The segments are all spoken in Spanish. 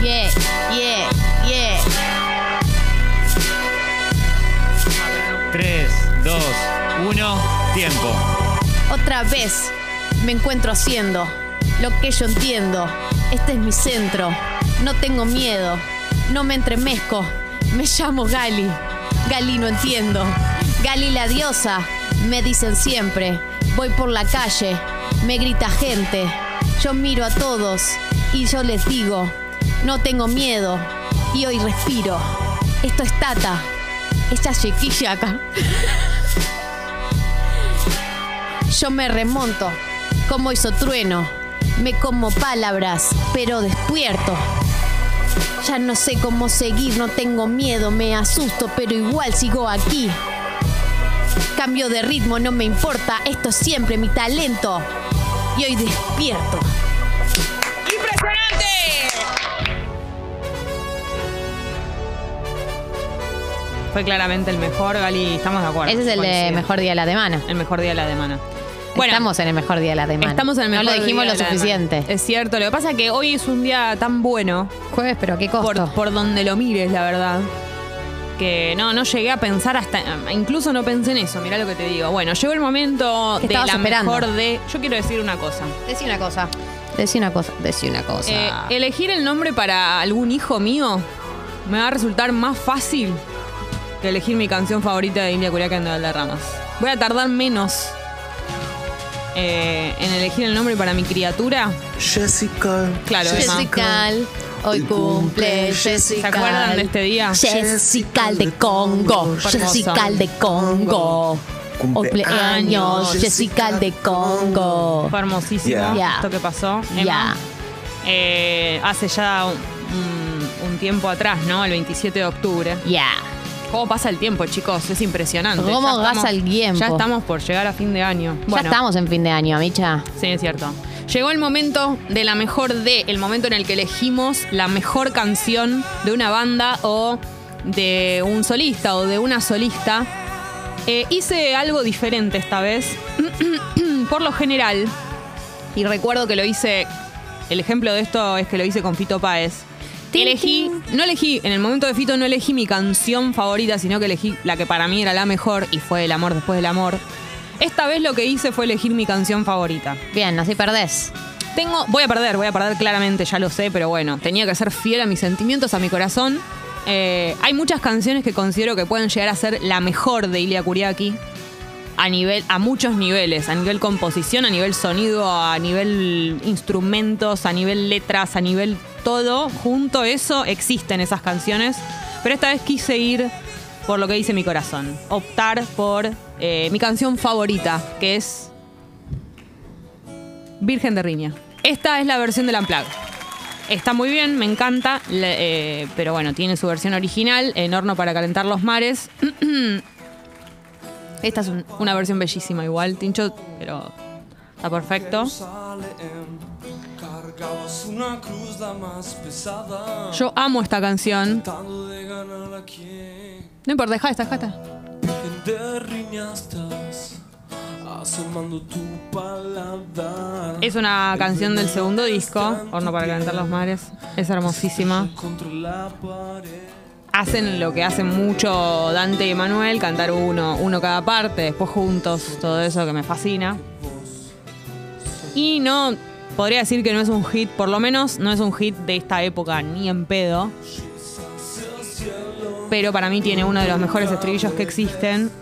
Yeah, yeah, yeah. 3, 2, 1, tiempo. Otra vez me encuentro haciendo lo que yo entiendo. Este es mi centro. No tengo miedo. No me entremezco. Me llamo Gali. Gali no entiendo. Gali la diosa. Me dicen siempre. Voy por la calle. Me grita gente. Yo miro a todos y yo les digo. No tengo miedo. Y hoy respiro. Esto es Tata. Esta chiquilla acá. Yo me remonto, como hizo trueno, me como palabras, pero despierto. Ya no sé cómo seguir, no tengo miedo, me asusto, pero igual sigo aquí. Cambio de ritmo, no me importa, esto es siempre mi talento. Y hoy despierto. Fue claramente el mejor, Gali, estamos de acuerdo. Ese es el de mejor día de la semana. El mejor día de la semana. Bueno, Estamos en el mejor día de la semana. estamos en el mejor No lo dijimos día lo suficiente. Es cierto, lo que pasa es que hoy es un día tan bueno, Jueves, pero ¿a qué costo? por, por donde lo mires, la verdad. Que no, no llegué a pensar hasta. Incluso no pensé en eso, mirá lo que te digo. Bueno, llegó el momento ¿Qué de la esperando? mejor de. Yo quiero decir una cosa. Decí una cosa. Decí una cosa. Decí una cosa. Eh, elegir el nombre para algún hijo mío me va a resultar más fácil que elegir mi canción favorita de India Curiaca en de Valderramas. Voy a tardar menos eh, en elegir el nombre para mi criatura. Jessica. Claro, Emma. Jessica, hoy cumple Jessica. ¿Se acuerdan de este día? Jessica de Congo. Jessica de Congo. Cumpleaños, Jessica de Congo. Fue hermosísimo Yeah. Yeah. esto que pasó. Ya. Emma. Eh, hace ya un, un- un tiempo atrás, ¿no? El 27 de octubre. Ya. ¿Cómo pasa el tiempo, chicos? Es impresionante. ¿Cómo Ya estamos- pasa el tiempo? Ya estamos por llegar a fin de año. Ya estamos en fin de año, Micha. Sí, es cierto. Llegó el momento de la mejor de, el momento en el que elegimos la mejor canción de una banda o de un solista o de una solista. Eh, hice algo diferente esta vez. Por lo general, y recuerdo que lo hice, el ejemplo de esto es que lo hice con Fito Páez. Elegí, no elegí, en el momento de Fito no elegí mi canción favorita, sino que elegí la que para mí era la mejor y fue El amor después del amor. Esta vez lo que hice fue elegir mi canción favorita. Bien, así perdés. Tengo, voy a perder, voy a perder claramente, ya lo sé, pero bueno, tenía que ser fiel a mis sentimientos, a mi corazón. Eh, hay muchas canciones que considero que pueden llegar a ser la mejor de Ilia Kuriaki a nivel, a muchos niveles, a nivel composición, a nivel sonido, a nivel instrumentos, a nivel letras, a nivel todo. Junto eso existen esas canciones, pero esta vez quise ir por lo que dice mi corazón, optar por eh, mi canción favorita, que es Virgen de Riña. Esta es la versión del Unplugged. Está muy bien, me encanta, eh, pero bueno, tiene su versión original en horno para calentar los mares. Esta es un- una versión bellísima igual, Tincho, pero está perfecto. Yo amo esta canción. No importa, deja esta, deja esta. Es una canción del segundo disco, Horno para calentar los mares. Es hermosísima. Hacen lo que hacen mucho Dante y Manuel, cantar uno, uno cada parte, después juntos, todo eso que me fascina. Y no, podría decir que no es un hit, por lo menos no es un hit de esta época, ni en pedo. Pero para mí tiene uno de los mejores estribillos que existen.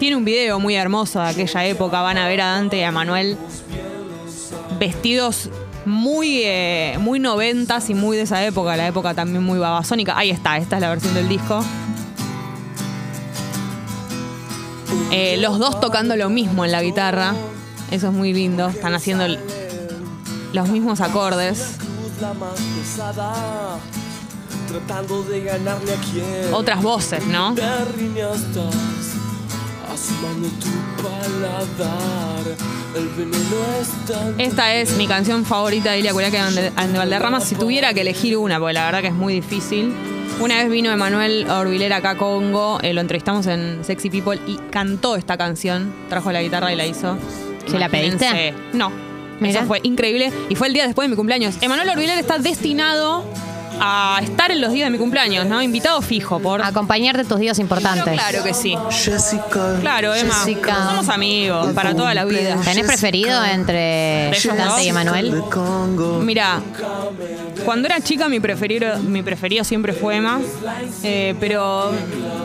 Tiene un video muy hermoso de aquella época, van a ver a Dante y a Manuel vestidos muy, eh, muy noventas y muy de esa época, la época también muy babasónica. Ahí está, esta es la versión del disco. Eh, los dos tocando lo mismo en la guitarra. Eso es muy lindo. Están haciendo el- los mismos acordes. Cruz la más pesada. Tratando de ganarle a quien. Otras voces, ¿no? Esta es mi canción favorita de Ilia Curiaca de de Valderrama. Si tuviera que elegir una, porque la verdad que es muy difícil. Una vez vino Emanuel Orbilera acá a Congo, eh, lo entrevistamos en Sexy People y cantó esta canción. Trajo la guitarra y la hizo. ¿Se la pediste? No. Mira. Eso fue increíble y fue el día después de mi cumpleaños. Emanuel Orbilera está destinado a estar en los días de mi cumpleaños, ¿no? Invitado fijo por. Acompañarte tus días importantes. Claro que sí. Jessica. Claro, Emma. Jessica. Somos amigos para toda la vida. ¿Tenés preferido entre? Dante y Emanuel? Mira, cuando era chica mi preferido, mi preferido siempre fue Emma, eh, pero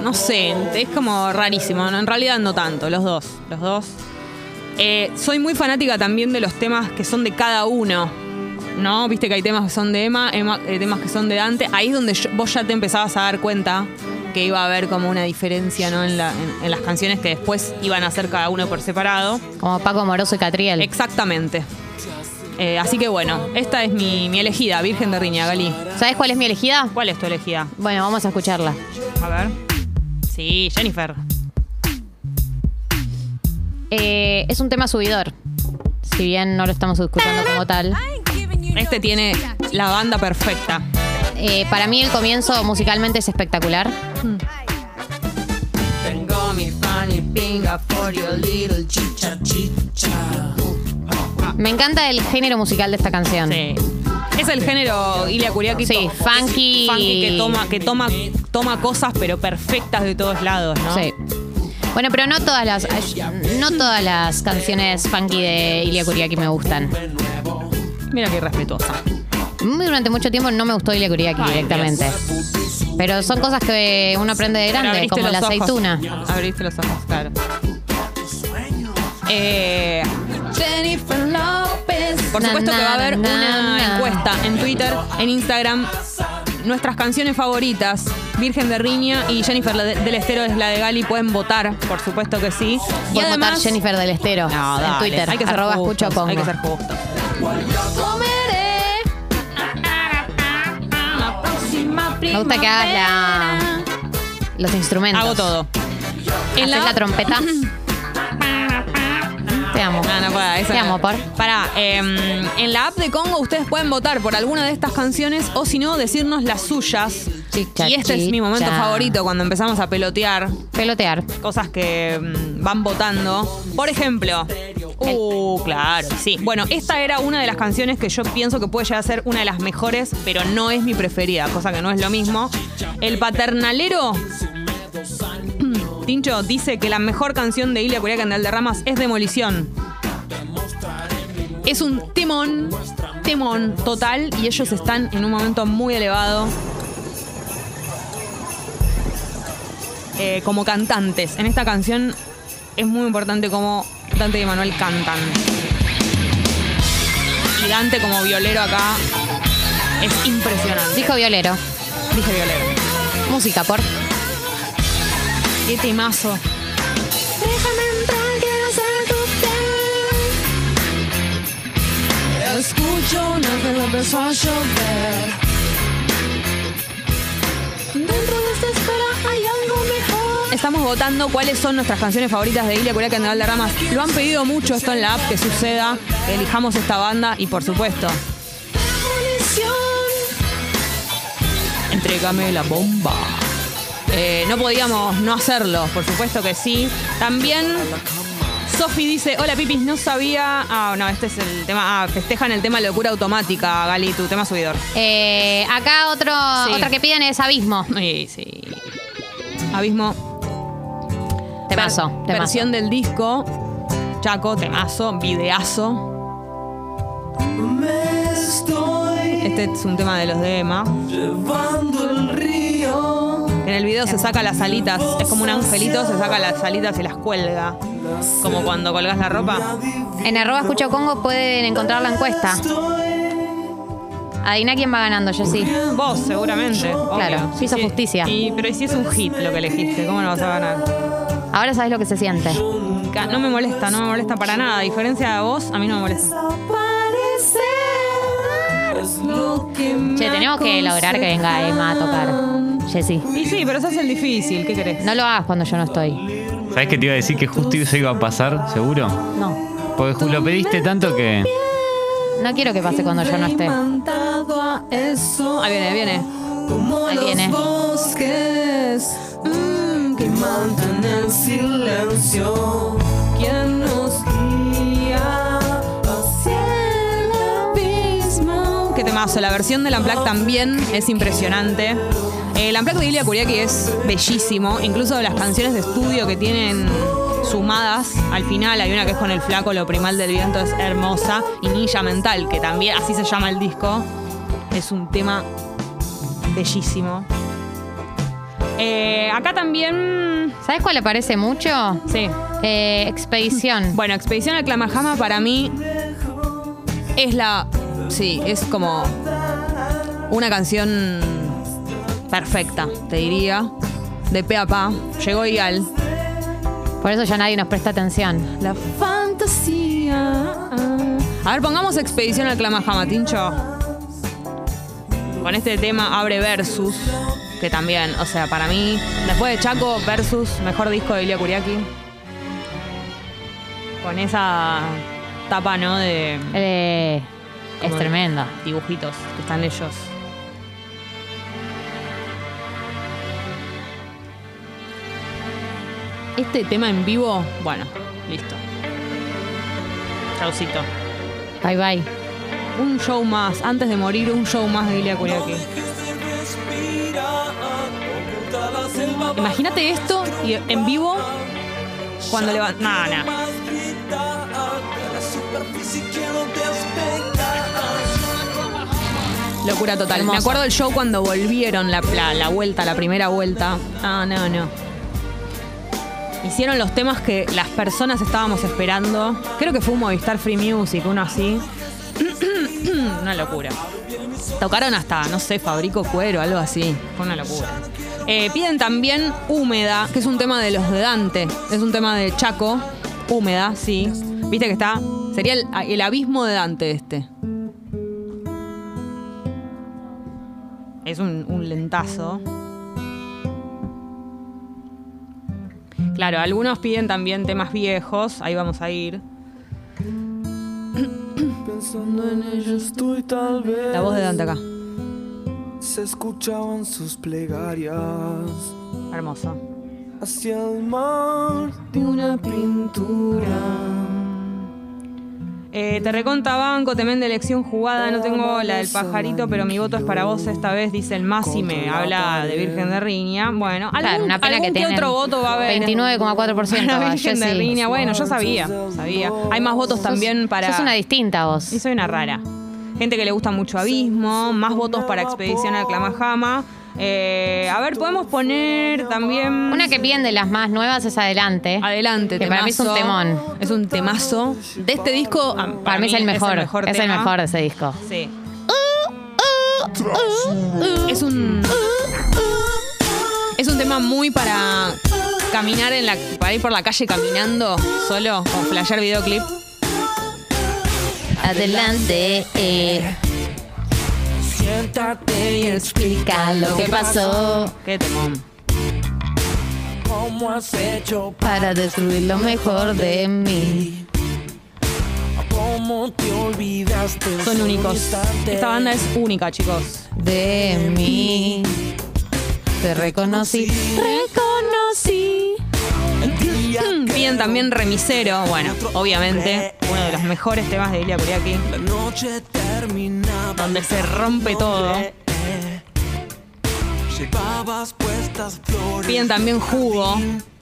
no sé, es como rarísimo. ¿no? En realidad no tanto, los dos, los dos. Eh, soy muy fanática también de los temas que son de cada uno. ¿No? Viste que hay temas que son de Emma, Emma, eh, temas que son de Dante. Ahí es donde yo- vos ya te empezabas a dar cuenta que iba a haber como una diferencia ¿no? en, la- en- en las canciones que después iban a hacer cada uno por separado. Como Paco Moroso y Catriel. Exactamente. Eh, así que bueno, esta es mi, mi elegida, Virgen de Riña, Gali. ¿Sabes cuál es mi elegida? ¿Cuál es tu elegida? Bueno, vamos a escucharla. A ver. Sí, Jennifer. Eh, es un tema subidor. Si bien no lo estamos escuchando como tal. Este tiene la banda perfecta. Eh, para mí el comienzo musicalmente es espectacular. Me encanta el género musical de esta canción. Sí. Es el género Ilia Kuriaki. Sí, funky. Funky que toma, que toma, toma cosas pero perfectas de todos lados, ¿no? Sí. Bueno, pero no todas las no todas las canciones funky de Ilia Kuriaki me gustan. Mira qué respetuosa. Muy Durante mucho tiempo no me gustó Ilia Kuriaki Ay, directamente. Pero son cosas que uno aprende de grande, como la ojos. aceituna. Abriste los ojos, claro. Eh, Jennifer López. Por Na, supuesto que va a haber na, una na, na. encuesta en Twitter, en Instagram. Nuestras canciones favoritas, Virgen de Riña y Jennifer de- del Estero es la de Gali. Pueden votar, por supuesto que sí. y Pueden votar además, Jennifer del Estero No, en dale, Twitter. Hay que ser arroba justos, escucho Hay que ser justos. Me gusta que hagas la, los instrumentos. Hago todo. ¿Haces la trompeta? Te amo. No puedo, esa Te amo, por. Pará, em, en la app de Congo ustedes pueden votar por alguna de estas canciones o si no, decirnos las suyas. Chicha, y este es mi momento favorito cuando empezamos a pelotear Pelotear. cosas que mm, van votando. Por ejemplo, uh, claro, sí. Bueno, esta era una de las canciones que yo pienso que puede llegar a ser una de las mejores, pero no es mi preferida, cosa que no es lo mismo. El paternalero. Tincho dice que la mejor canción de Ilia Kuriaki de Ramas es Demolición. Es un temón, temón total y ellos están en un momento muy elevado. eh, como cantantes. En esta canción es muy importante cómo Dante y Manuel cantan. Y Dante como violero acá es impresionante. Dijo violero. Dije violero. Música, por. Qué temazo. Déjame entrar, quiero ser tu Escucho una vez empezó a llover. Dentro de esta espera hay algo mejor. Estamos votando cuáles son nuestras canciones favoritas de Ilia Kuriaki de Ramas. Lo han pedido mucho esto en la app que suceda, elijamos esta banda y por supuesto. Entrégame la bomba. Eh, no podíamos no hacerlo, por supuesto que sí. También Sofi dice, hola Pipis, no sabía... Ah, no, este es el tema... Ah, festejan el tema locura automática, Gali, tu tema subidor. Eh, acá otro, Sí. otra que piden es Abismo. Sí, sí. Abismo. Temazo, Ver- temazo. Versión del disco. Chaco, temazo, videazo. Este es un tema de los de Emma. llevando el río. En el video se saca las alitas, es como un angelito, se saca las alitas y las cuelga. Como cuando colgas la ropa. En arroba escucho Congo pueden encontrar la encuesta. Adivina quién va ganando, Jessy. Vos, seguramente. Claro, hizo Sí, justicia. Y, pero ¿y si es un hit lo que elegiste? ¿Cómo no vas a ganar? Ahora sabes lo que se siente. Ca- No me molesta, no me molesta para nada. A diferencia de vos, a mí no me molesta. Che, tenemos que lograr que venga Emma a tocar. Jessy. Y sí, pero se hace el difícil. ¿Qué querés? No lo hagas cuando yo no estoy. ¿Sabes que te iba a decir que justo eso iba a pasar, seguro? No. Porque lo pediste tanto que. No quiero que pase cuando yo no esté. Eso. Ahí viene, ahí viene. Ahí viene. mm, que mantienen silencio. Quien nos guía hacia el abismo. Qué temazo. La versión del Unplugged también es impresionante. El Unplugged de Ilia Kuriaki es bellísimo. Incluso las canciones de estudio que tienen sumadas al final. Hay una que es con el flaco, lo primal del viento es hermosa. Y Ninja Mental, que también así se llama el disco. Es un tema bellísimo. Eh, acá también. ¿Sabes cuál le parece mucho? Sí. Eh, Expedición. Bueno, Expedición al Clamajama para mí es la. Sí, es como una canción perfecta, te diría. De pe a pa. Llegó Ial. Por eso ya nadie nos presta atención. La fantasía. A ver, pongamos Expedición al Clamajama, Tincho. Con este tema abre Versus. Que también, o sea, para mí, después de Chaco, Versus, mejor disco de Ilia Kuriaki. Con esa tapa, ¿no? De Eh, es tremenda. dibujitos que están ellos. Este tema en vivo, bueno, listo. Chaucito. Bye bye. Un show más, antes de morir, un show más de Ilia Kuriaki. Imagínate esto y en vivo cuando le va. No, no. Locura total. Me acuerdo del show cuando volvieron la, la, la vuelta, la primera vuelta. Ah, no, no. Hicieron los temas que las personas estábamos esperando. Creo que fue un Movistar Free Music, uno así. una locura. Tocaron hasta, no sé, Fabrico Cuero, algo así. Fue una locura. Eh, piden también Húmeda, que es un tema de los de Dante. Es un tema de Chaco. Húmeda, sí. Viste que está. Sería el, el abismo de Dante este. Es un, un lentazo. Claro, algunos piden también temas viejos. Ahí vamos a ir. Pensando en ella estoy tal vez. La voz de Dante acá. Se escuchaban sus plegarias Hermoso. hacia el mar de una pintura. Eh, te reconta banco, temen de elección jugada, no tengo la del pajarito, pero mi voto es para vos esta vez, dice el Masi, me habla de Virgen de Riña. Bueno, algún, Claro, una pena algún que que otro voto va a haber. 29,4% Para va, Virgen de. Riña, bueno, yo sabía, sabía. Hay más votos también para... Sos una distinta vos. Y soy una rara. Gente que le gusta mucho Abismo, más votos para Expedición al Clamajama. Eh, a ver, podemos poner también... Una que piden de las más nuevas es adelante. Adelante, Que para mí es un temón. Es un temazo. De este disco, ah, Para, mí es el mejor. Es el tema. mejor de ese disco. Sí. Es un. Es un tema muy para caminar en la. para ir por la calle caminando solo, con flasher videoclip. Adelante. eh, Siéntate y explica lo que pasó Qué temón. cómo has hecho para destruir lo mejor de mí. cómo te olvidaste. Son únicos. Esta banda es única, chicos. De mí. Te reconocí. Reconocí. Piden también Remisero. Bueno, obviamente, uno de los mejores temas de Ilia Kuriaki. La noche terminaba. Donde se rompe todo. Piden también Jugo.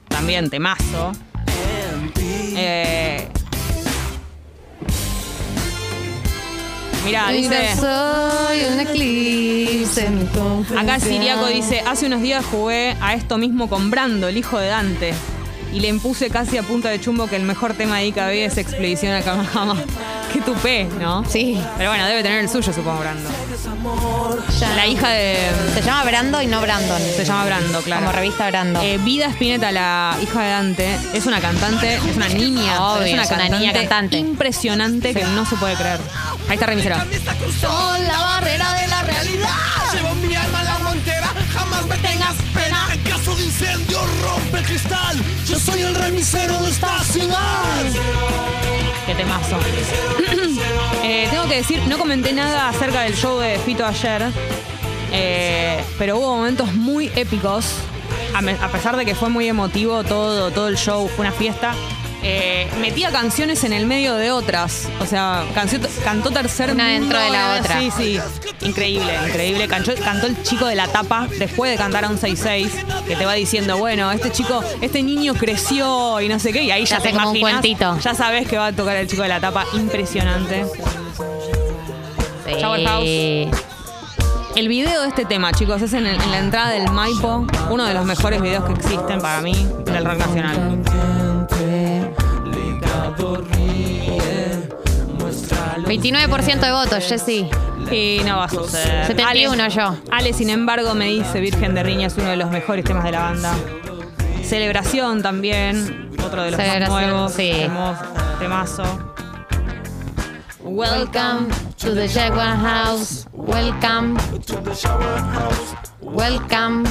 También temazo. Eh, Mira, Yo dice. soy un eclipse. Acá Siriaco dice: Hace unos días jugué a esto mismo con Brando, el hijo de Dante. Y le impuse casi a punta de chumbo que el mejor tema de IKB es Expedición a Kamahama. Qué tupé, ¿no? Sí. Pero bueno, debe tener el suyo, supongo, Brando. La hija de. Se llama Brando y no Brandon. Se llama Brando, claro. Como revista Brando. Eh, Vida Spinetta, la hija de Dante, es una cantante, es una niña, Obvio, es una, es una niña cantante. impresionante que no se puede creer. Ahí está remisero. Son la barrera de la realidad. Jamás me tengas pena. En caso de incendio, rompe el cristal. Yo soy el remisero de esta ciudad. Qué temazo. Eh, tengo que decir, no comenté nada acerca del show de Fito ayer, eh, pero hubo momentos muy épicos. A, me- a pesar de que fue muy emotivo todo, todo el show, fue una fiesta. eh, metía canciones en el medio de otras. O sea, canció- cantó tercer Una mundo, dentro de la otra. Sí, sí. Increíble, increíble. Cantó, cantó el chico de la tapa después de cantar a un 6-6, que te va diciendo, bueno, este chico, este niño creció y no sé qué, y ahí ya hace te como un imaginas, cuentito. Ya sabes que va a tocar el chico de la tapa. Impresionante. Shower Sí. El video de este tema, chicos, es en, el- en la entrada del Maipo, uno de los mejores videos que existen para mí del rock nacional. 29% de votos, Jessy. Y no va a suceder. 71 Ale, yo. Ale, sin embargo, me dice Virgen de Riña es uno de los mejores temas de la banda. Celebración también, otro de los más nuevos. sí. Temazo. Welcome to the Jaguar House. Welcome. Welcome.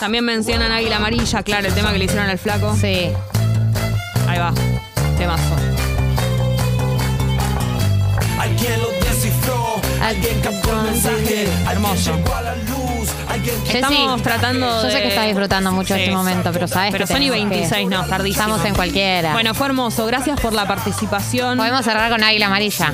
También mencionan Águila Amarilla, claro, el tema que le hicieron al flaco. Sí. Ahí va, temazo. Alguien captó el mensaje, Hermoso. Estamos tratando Yo sé de- que estás disfrutando mucho de Sí. este momento, pero sabes Pero que son y tenemos que- 26, no, tardísimo. Estamos en cualquiera. Bueno, fue hermoso. Gracias por la participación. Podemos cerrar con Águila Amarilla.